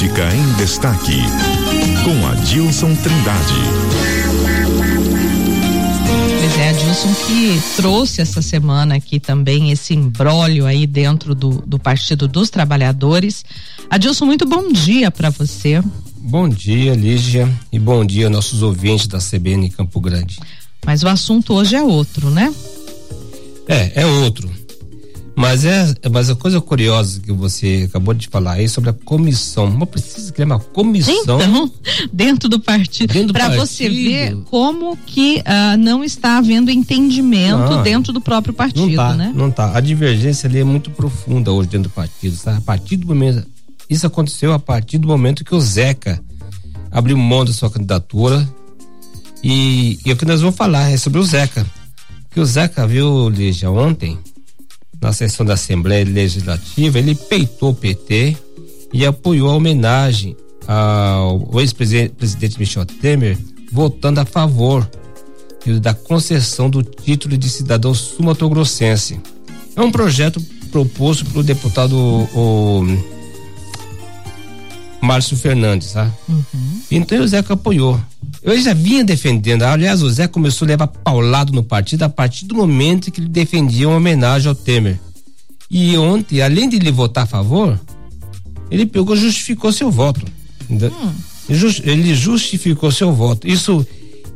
Política em Destaque, com Adilson Trindade. Pois é, Adilson que trouxe essa semana aqui também esse embrólio aí dentro do, do Partido dos Trabalhadores. Adilson, muito bom dia para você. Bom dia, Lígia, e bom dia nossos ouvintes da CBN Campo Grande. Mas o assunto hoje é outro, né? É, é outro. Mas é, mas a coisa curiosa que você acabou de falar aí sobre a comissão, mas precisa criar uma comissão então, dentro do partido para você ver como que uh, não está havendo entendimento não, dentro do próprio partido, não tá, né? Não tá. A divergência ali é muito profunda hoje dentro do partido, sabe? A partir do momento isso aconteceu a partir do momento que o Zeca abriu mão da sua candidatura e, e o que nós vamos falar é sobre o Zeca. Que o Zeca viu, Lígia, ontem na sessão da Assembleia Legislativa, ele peitou o PT e apoiou a homenagem ao ex-presidente Michel Temer, votando a favor da concessão do título de cidadão sumatogrossense. É um projeto proposto pelo deputado o, Márcio Fernandes, tá? Uhum. Então o Zeca apoiou. Eu já vinha defendendo, aliás, o Zé começou a levar paulado no partido a partir do momento que ele defendia uma homenagem ao Temer. E ontem, além de ele votar a favor, ele pegou justificou seu voto. Hum. Ele justificou seu voto. Isso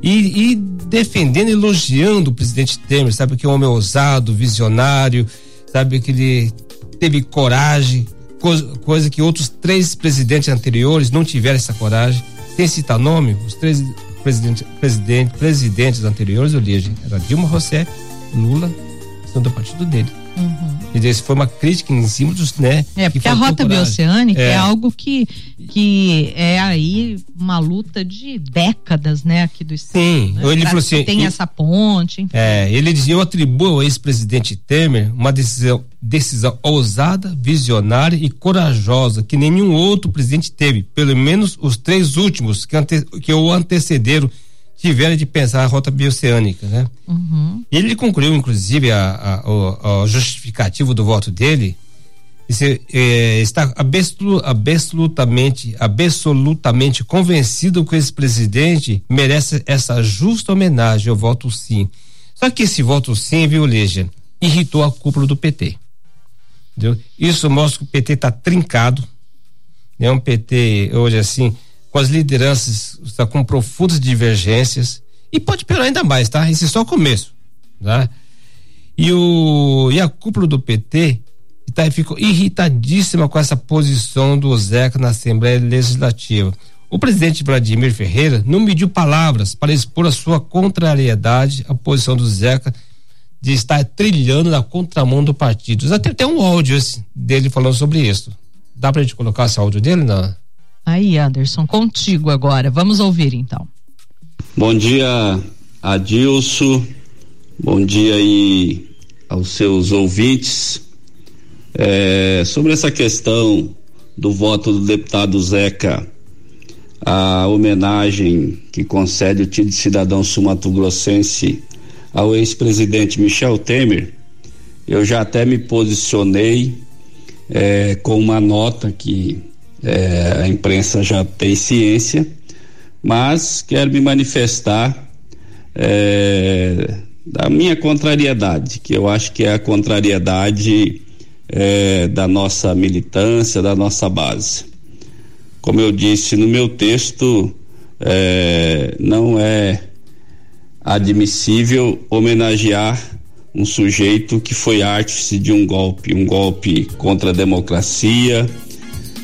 e, e, defendendo, elogiando o presidente Temer, sabe que é um homem ousado, visionário, sabe que ele teve coragem, coisa, coisa que outros três presidentes anteriores não tiveram essa coragem sem citar nome, os três presidentes, presidente, presidentes anteriores, eu li, era Dilma Rousseff, Lula, são do partido dele. Uhum. E isso foi uma crítica em cima dos, né? É, porque a rota bioceânica é. é. algo que, que é aí uma luta de décadas, né, aqui do estado. Sim, né? ele falou assim. Tem essa ponte. Enfim. É, ele dizia, eu atribuo ao ex-presidente Temer uma decisão, decisão ousada, visionária e corajosa que nenhum outro presidente teve, pelo menos os três últimos que, ante, que o antecederam tiveram de pensar a rota bioceânica, né? Uhum. Ele concluiu, inclusive, a, a, a justificativo do voto dele, é, está absolutamente, absolutamente convencido que esse presidente merece essa justa homenagem. Eu voto sim. Só que esse voto sim, viu, Legia, irritou a cúpula do PT. Entendeu? Isso mostra que o PT está trincado. É um PT hoje assim com as lideranças está com profundas divergências e pode piorar ainda mais, tá? Esse é só o começo, tá? E o e a cúpula do PT tá, ficou irritadíssima com essa posição do Zeca na Assembleia Legislativa. O presidente Vladimir Ferreira não mediu palavras para expor a sua contrariedade à posição do Zeca de estar trilhando na contramão do partido. Até tem um áudio dele falando sobre isso. Dá pra gente colocar esse áudio dele? Não? Aí, Anderson, contigo agora. Vamos ouvir então. Bom dia, Adilson. Bom dia aí aos seus ouvintes. É, sobre essa questão do voto do deputado Zeca, a homenagem que concede o título de cidadão sumatogrossense ao ex-presidente Michel Temer, eu já até me posicionei é, com uma nota que é, a imprensa já tem ciência, mas quero me manifestar é, da minha contrariedade, que eu acho que é a contrariedade é, da nossa militância, da nossa base. Como eu disse no meu texto, é, não é admissível homenagear um sujeito que foi artífice de um golpe, um golpe contra a democracia,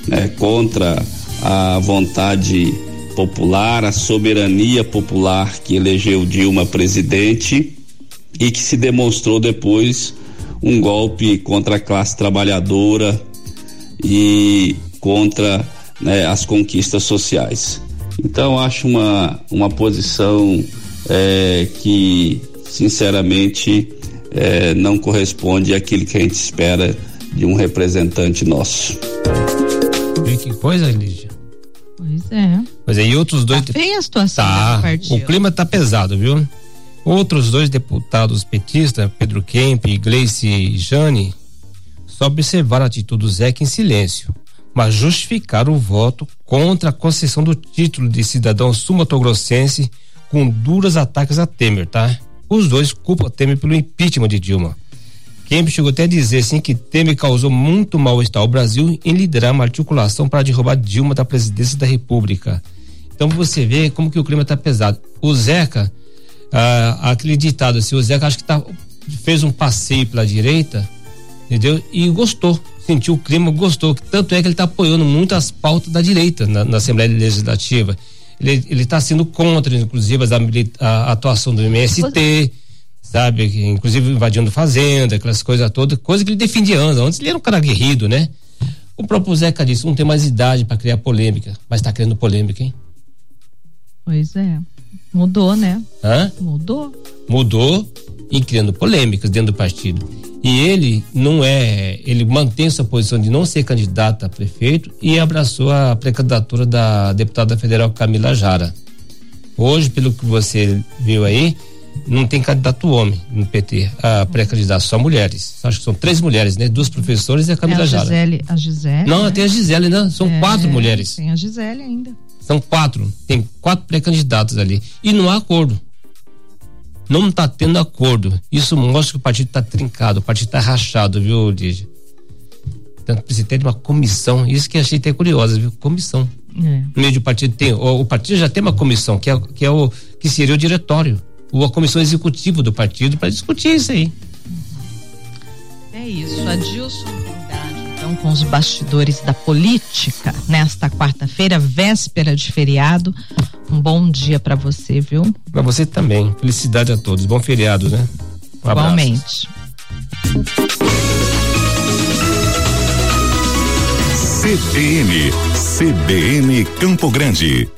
né, contra a vontade popular, a soberania popular que elegeu Dilma presidente e que se demonstrou depois um golpe contra a classe trabalhadora e contra né, as conquistas sociais. Então acho uma, uma posição é, que sinceramente é, não corresponde àquilo que a gente espera de um representante nosso. Que coisa, Lígia. Pois é. Pois é, e outros dois. Tá feia a situação tá, O clima tá pesado, viu? Outros dois deputados petistas, Pedro Kemp e Gleice Jane, só observaram a atitude do Zeca em silêncio, mas justificaram o voto contra a concessão do título de cidadão sumatogrossense com duros ataques a Temer, tá? Os dois culpam Temer pelo impeachment de Dilma. Kemp chegou até a dizer assim que Temer causou muito mal-estar ao Brasil em liderar uma articulação para derrubar Dilma da presidência da República. Então você vê como que o clima está pesado. O Zeca, ah, aquele ditado assim, o Zeca acho que tá, fez um passeio pela direita, entendeu? E gostou, sentiu o clima, gostou. Tanto é que ele está apoiando muito as pautas da direita na, na Assembleia Legislativa. Ele está sendo contra, inclusive, a, a, atuação do MST, sabe? Inclusive invadindo fazenda, aquelas coisas todas, coisa que ele defendia antes. Antes ele era um cara aguerrido, né? O próprio Zeca disse, não tem mais idade para criar polêmica, mas está criando polêmica, hein? Pois é. Mudou, né? Hã? Mudou. Mudou e criando polêmicas dentro do partido. E ele não é, ele mantém sua posição de não ser candidato a prefeito e abraçou a pré-candidatura da deputada federal Camila Jara. Hoje, pelo que você viu aí, não tem candidato homem no PT, a pré-candidato, só mulheres. Acho que são três mulheres, né? Duas professores e a Camila é a Gisele, Jara. A Gisele. Não, né? tem a Gisele, né? São é, quatro mulheres. Tem a Gisele ainda. São quatro, tem quatro pré-candidatos ali. E não há acordo. Não está tendo acordo. Isso mostra que o partido está trincado, o partido está rachado, viu, Lígia? Então precisa ter uma comissão. Isso que achei até curiosa, viu? Comissão. É. No meio do partido tem. O, o, partido já tem uma comissão, que é, que é o que seria o diretório, ou a comissão executiva do partido, para discutir isso aí. É isso. Adilson então com os bastidores da política nesta quarta-feira, véspera de feriado. Um bom dia para você, viu? Para você também. Felicidade a todos. Bom feriado, né? Um Igualmente. CBN, CBN Campo Grande.